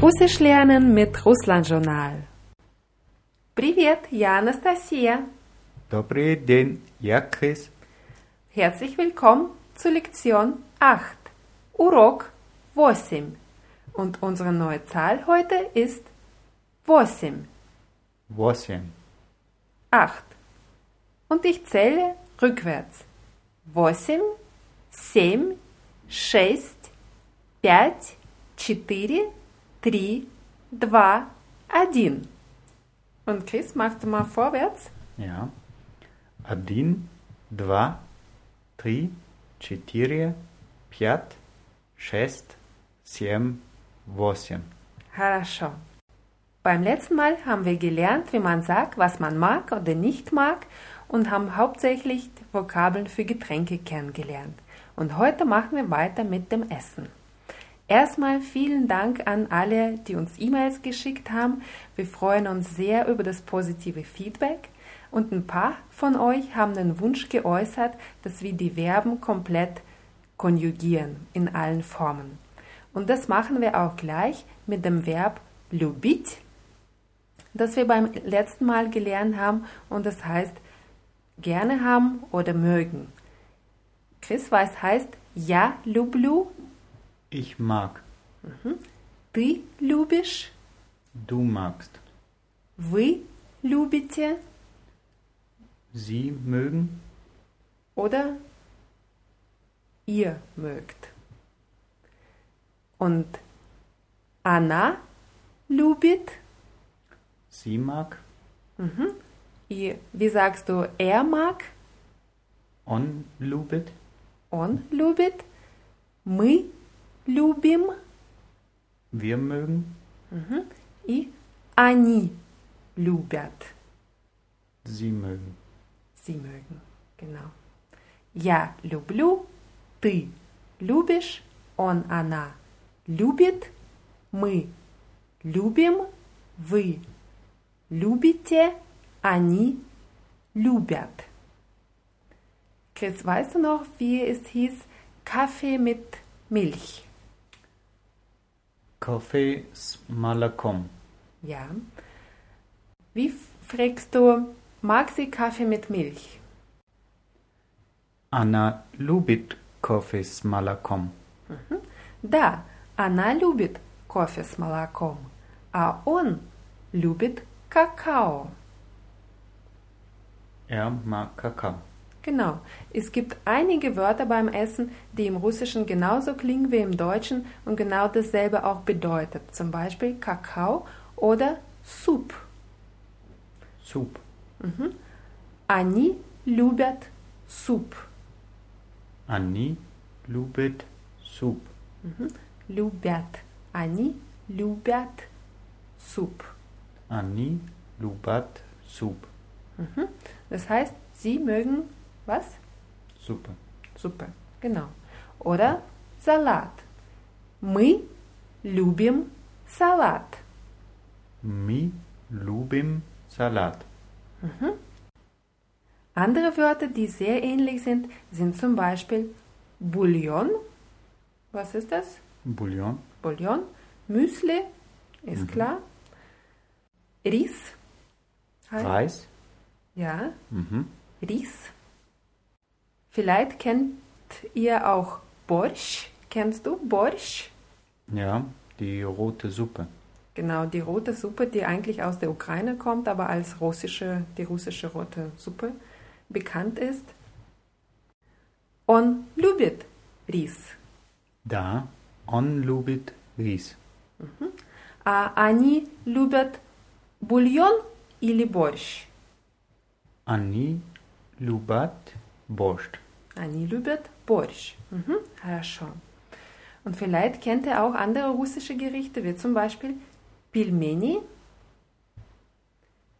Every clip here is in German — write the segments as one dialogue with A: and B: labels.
A: Russisch lernen mit Russland Journal. Привет, я Анастасия.
B: Добрый день, я Chris.
A: Herzlich willkommen zur Lektion 8, Урок 8. Und unsere neue Zahl heute ist 8.
B: Восемь.
A: 8. Und ich zähle rückwärts. 8, 7, 6, 5, 4, 3, 2, 1. Und Chris, machst du mal vorwärts?
B: Ja. Один, два, три, четыре, пять, шесть, семь, восемь.
A: Хорошо. Beim letzten Mal haben wir gelernt, wie man sagt, was man mag oder nicht mag und haben hauptsächlich Vokabeln für Getränke kennengelernt. Und heute machen wir weiter mit dem Essen. Erstmal vielen Dank an alle, die uns E-Mails geschickt haben. Wir freuen uns sehr über das positive Feedback. Und ein paar von euch haben den Wunsch geäußert, dass wir die Verben komplett konjugieren in allen Formen. Und das machen wir auch gleich mit dem Verb любить, das wir beim letzten Mal gelernt haben und das heißt gerne haben oder mögen. Chris, was heißt ja люблю?
B: Ich mag.
A: Ты любишь?
B: Du magst.
A: Вы любите?
B: Sie mögen.
A: Oder ihr mögt. Und она любит?
B: Sie mag.
A: И, wie sagst du, er mag?
B: On любит.
A: Он любит? Мы любим?
B: Wir mögen.
A: И они любят.
B: Sie mögen.
A: Sie mögen. Genau. Я люблю, ты любишь, он, она любит, мы любим, вы любите, они любят. Chris, weißt du noch, wie es hieß? Kaffee mit Milch.
B: Kaffee с молоком.
A: Ja. Wie f- fragst du, mag sie Kaffee mit Milch?
B: Она любит кофе с молоком.
A: Да, она любит кофе с молоком, а он любит Kakao.
B: Er mag Kakao.
A: Genau. Es gibt einige Wörter beim Essen, die im Russischen genauso klingen wie im Deutschen und genau dasselbe auch bedeutet. Zum Beispiel Kakao oder Суп.
B: Суп.
A: Они любят суп.
B: Они любят суп.
A: Любят. Они любят суп.
B: Они любят суп.
A: Das heißt, sie mögen was?
B: Суppe.
A: Suppe. Genau. Oder Salat. Мы любим салат.
B: Мы любим салат.
A: Andere Wörter, die sehr ähnlich sind, sind zum Beispiel Bouillon. Was ist das?
B: Bouillon.
A: Bouillon. Müsli, ist klar. Ris. heißt-
B: Reis.
A: Ja,
B: Mhm.
A: Ris. Vielleicht kennt ihr auch Borsch. Kennst du Borsch?
B: Ja, die rote Suppe.
A: Genau, die rote Suppe, die eigentlich aus der Ukraine kommt, aber als russische, die russische rote Suppe bekannt ist. Он любит рис.
B: Да, он любит рис.
A: А они любят бульон или борщ?
B: Они любят борщ.
A: Они любят борщ. Mhm, хорошо. Und vielleicht kennt ihr auch andere russische Gerichte, wie zum Beispiel Pilmeni.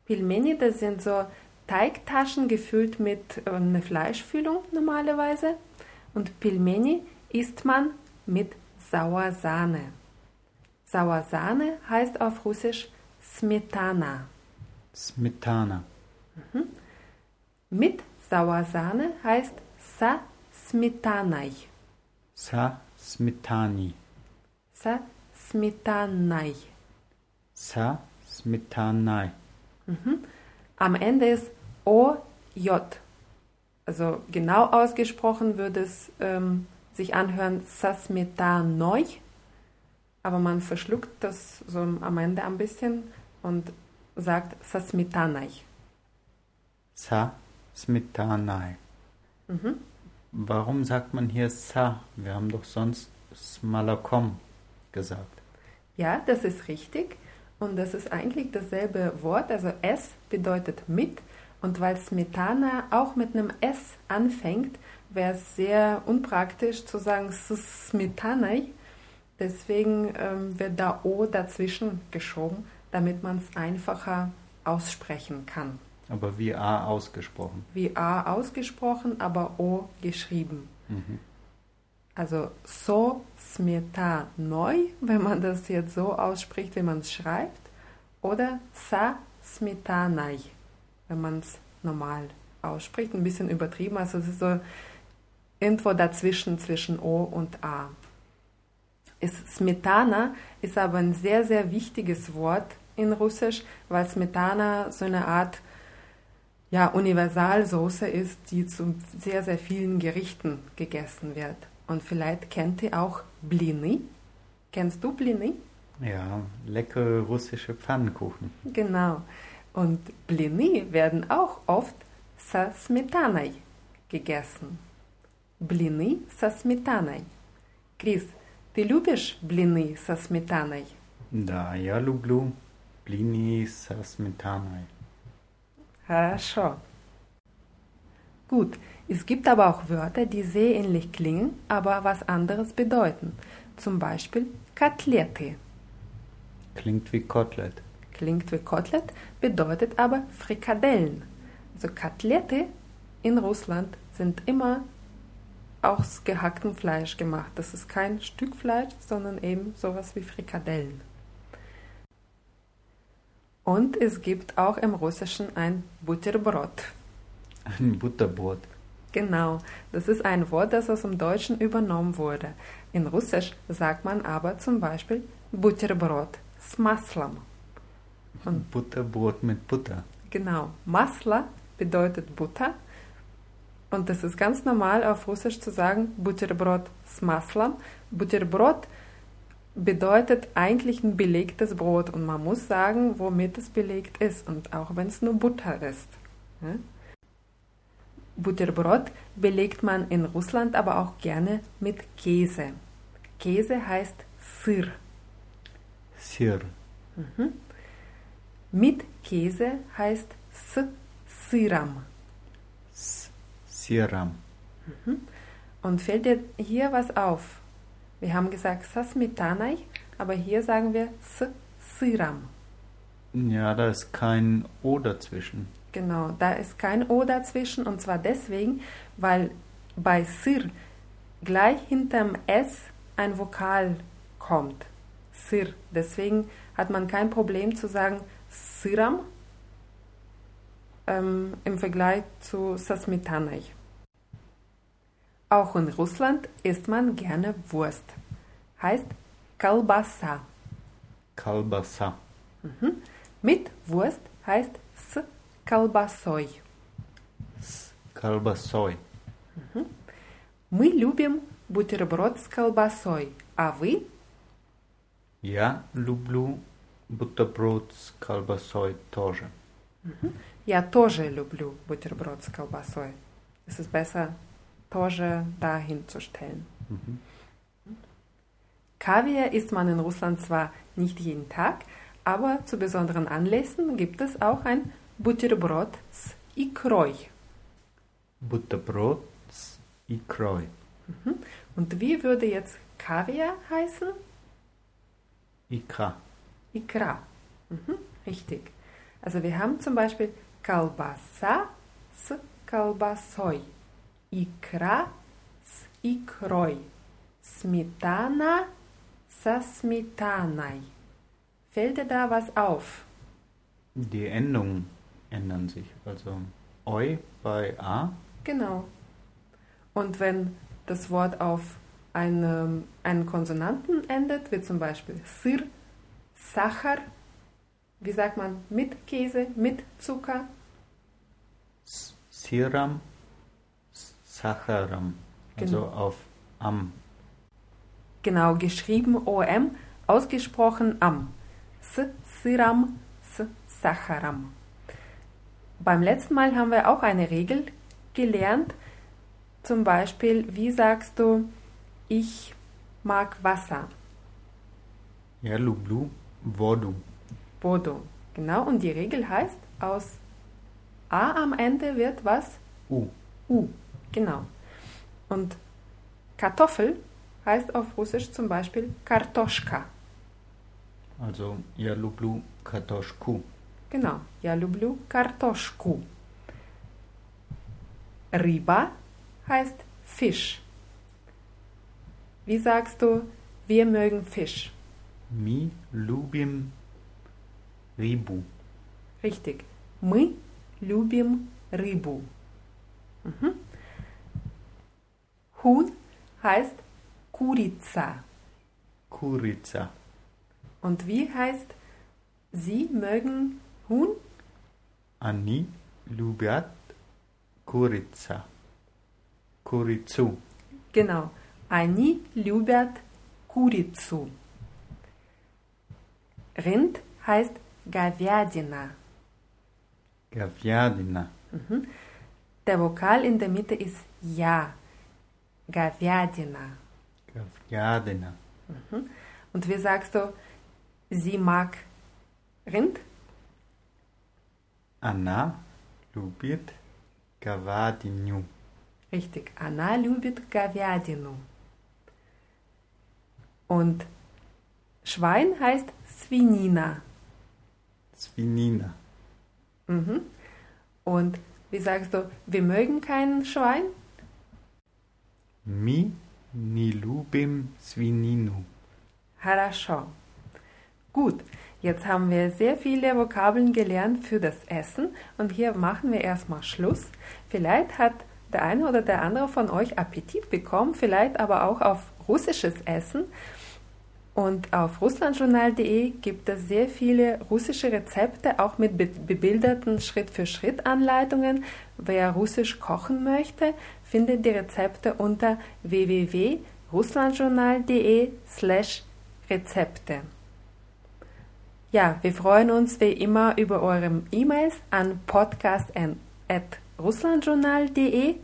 A: Pilmeni, das sind so Teigtaschen gefüllt mit äh, einer Fleischfüllung normalerweise. Und Pilmeni isst man mit Sauersahne. Sauersahne heißt auf Russisch Smetana.
B: Smetana.
A: Mit Sauersahne heißt Sa Smetanai.
B: Sa smetani.
A: Sa Smetanai.
B: Sa smetanai.
A: Am Ende ist OJ. Also genau ausgesprochen würde es ähm, sich anhören Sasmetanoi, aber man verschluckt das so am Ende ein bisschen und sagt Sasmetanai.
B: Sa smetanai.
A: Mhm.
B: Warum sagt man hier Sa? Wir haben doch sonst Smalakom gesagt.
A: Ja, das ist richtig. Und das ist eigentlich dasselbe Wort. Also S bedeutet mit. Und weil Smetana auch mit einem S anfängt, wäre es sehr unpraktisch zu sagen Smetanai. Deswegen ähm, wird da O dazwischen geschoben, damit man es einfacher aussprechen kann.
B: Aber wie A ausgesprochen.
A: Wie A ausgesprochen, aber O geschrieben.
B: Mhm.
A: Also so smeta neu, wenn man das jetzt so ausspricht, wie man es schreibt, oder sa smetanai, wenn man es normal ausspricht, ein bisschen übertrieben, also es ist so irgendwo dazwischen zwischen O und A. Ist Smetana ist aber ein sehr, sehr wichtiges Wort in Russisch, weil Smetana so eine Art ja, Universalsoße ist, die zu sehr, sehr vielen Gerichten gegessen wird. Und vielleicht kennt ihr auch Blini. Kennst du Blini?
B: Ja, leckere russische Pfannkuchen.
A: Genau. Und Blini werden auch oft со сметаной gegessen. Блины со сметаной. Крис, ты любишь блины со сметаной?
B: Da, ja, Lublu, Blini sa smetanai.
A: Хорошо. Gut, es gibt aber auch Wörter, die sehr ähnlich klingen, aber was anderes bedeuten. Zum Beispiel Kotelette.
B: Klingt wie Kotelett.
A: Klingt wie Kotelett, bedeutet aber Frikadellen. Also Kotelette in Russland sind immer aus gehacktem Fleisch gemacht. Das ist kein Stück Fleisch, sondern eben sowas wie Frikadellen. Und es gibt auch im Russischen ein Butterbrot.
B: Ein Butterbrot.
A: Genau, das ist ein Wort, das aus dem Deutschen übernommen wurde. In Russisch sagt man aber zum Beispiel Butterbrot с маслом. Und
B: Butterbrot mit Butter.
A: genau, Masla bedeutet Butter. Und das ist ganz normal auf Russisch zu sagen Butterbrot с маслом. Butterbrot bedeutet eigentlich ein belegtes Brot und man muss sagen, womit es belegt ist und auch wenn es nur Butter ist. Ja? Butterbrot belegt man in Russland aber auch gerne mit Käse. Käse heißt Sir.
B: Sir.
A: Mit Käse heißt S Siram.
B: S Siram.
A: Und fällt dir hier was auf? Wir haben gesagt Sasmitanai, aber hier sagen wir S Siram.
B: Ja, da ist kein O dazwischen.
A: Genau, da ist kein O dazwischen und zwar deswegen, weil bei Sir gleich hinterm S ein Vokal kommt. Sir. Deswegen hat man kein Problem zu sagen Siram ähm, im Vergleich zu Sasmitanai. Auch in Russland isst man gerne Wurst Heißt Kalbasa.
B: Kalbasa.
A: Mit Wurst heißt S колбасой.
B: S Kalbasoi.
A: Мы любим бутерброд с колбасой. А вы?
B: Ja, люблю бутерброд с колбасой тоже.
A: Я тоже люблю бутерброд с колбасой. Es ist besser, тоже dahin zu stellen. Kaviar isst man in Russland zwar nicht jeden Tag, aber zu besonderen Anlässen gibt es auch ein Бутерброд с икрой.
B: Butterbrot с икрой.
A: Und wie würde jetzt Kaviar heißen?
B: Икра.
A: Ikra. Mhm, richtig. Also wir haben zum Beispiel Kalbasa с колбасой, Ikra с икрой, Smetana Sasmitanai. Fällt dir da was auf?
B: Die Endungen ändern sich. Also oi bei a.
A: Genau. Und wenn das Wort auf eine, einen Konsonanten endet, wie zum Beispiel Sir, Sachar, wie sagt man mit Käse, mit Zucker?
B: Siram, Sacharam. Also
A: genau.
B: Also auf am
A: Genau, geschrieben OM, ausgesprochen am. S, Siram, S, Sacharam. Beim letzten Mal haben wir auch eine Regel gelernt. Zum Beispiel, wie sagst du, ich mag Wasser?
B: Ja, Lublu, Vodu.
A: Bodo. Genau, und die Regel heißt, aus A am Ende wird was?
B: U.
A: U. Genau. Und Kartoffel heißt auf Russisch zum Beispiel Kartoschka.
B: Also ja, Lublu, Kartoschku.
A: Genau. Я люблю картошку. Riba heißt Fisch. Wie sagst du, wir mögen Fisch?
B: Mi Lubim Ribu.
A: Richtig. Мы любим рыбу. Mhm. Huhn heißt Kurica.
B: Kurica.
A: Und wie heißt, Sie mögen Huhn?
B: Ani lubiat Kurica. Kurizu.
A: Genau. Ani lubiat Kurizu. Rind heißt Gaviadina.
B: Gaviadina. Mhm.
A: Der Vokal in der Mitte ist Ja. Gaviadina. Говядина.
B: Gaviadina.
A: Und wie sagst du, sie mag Rind?
B: Она любит говядину.
A: Richtig. Она любит говядину. Und Schwein heißt Свинина.
B: Свинина.
A: Mhm. Und wie sagst du, wir mögen kein Schwein?
B: Mi не любим свинину.
A: Хорошо. Gut, jetzt haben wir sehr viele Vokabeln gelernt für das Essen und hier machen wir erstmal Schluss. Vielleicht hat der eine oder der andere von euch Appetit bekommen, vielleicht aber auch auf russisches Essen. Und auf russlandjournal.de gibt es sehr viele russische Rezepte, auch mit be- bebilderten Schritt-für-Schritt-Anleitungen. Wer russisch kochen möchte, findet die Rezepte unter www.russlandjournal.de slash Rezepte. Ja, wir freuen uns wie immer über eure E-Mails an podcast.russlandjournal.de.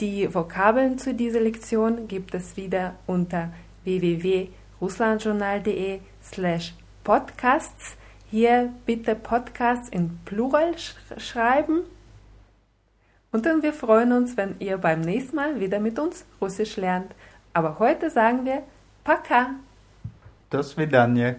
A: Die Vokabeln zu dieser Lektion gibt es wieder unter www.russlandjournal.de slash podcasts. Hier bitte Podcasts in Plural sch schreiben. Und dann wir freuen uns, wenn ihr beim nächsten Mal wieder mit uns Russisch lernt. Aber heute sagen wir Paka.
B: До свидания.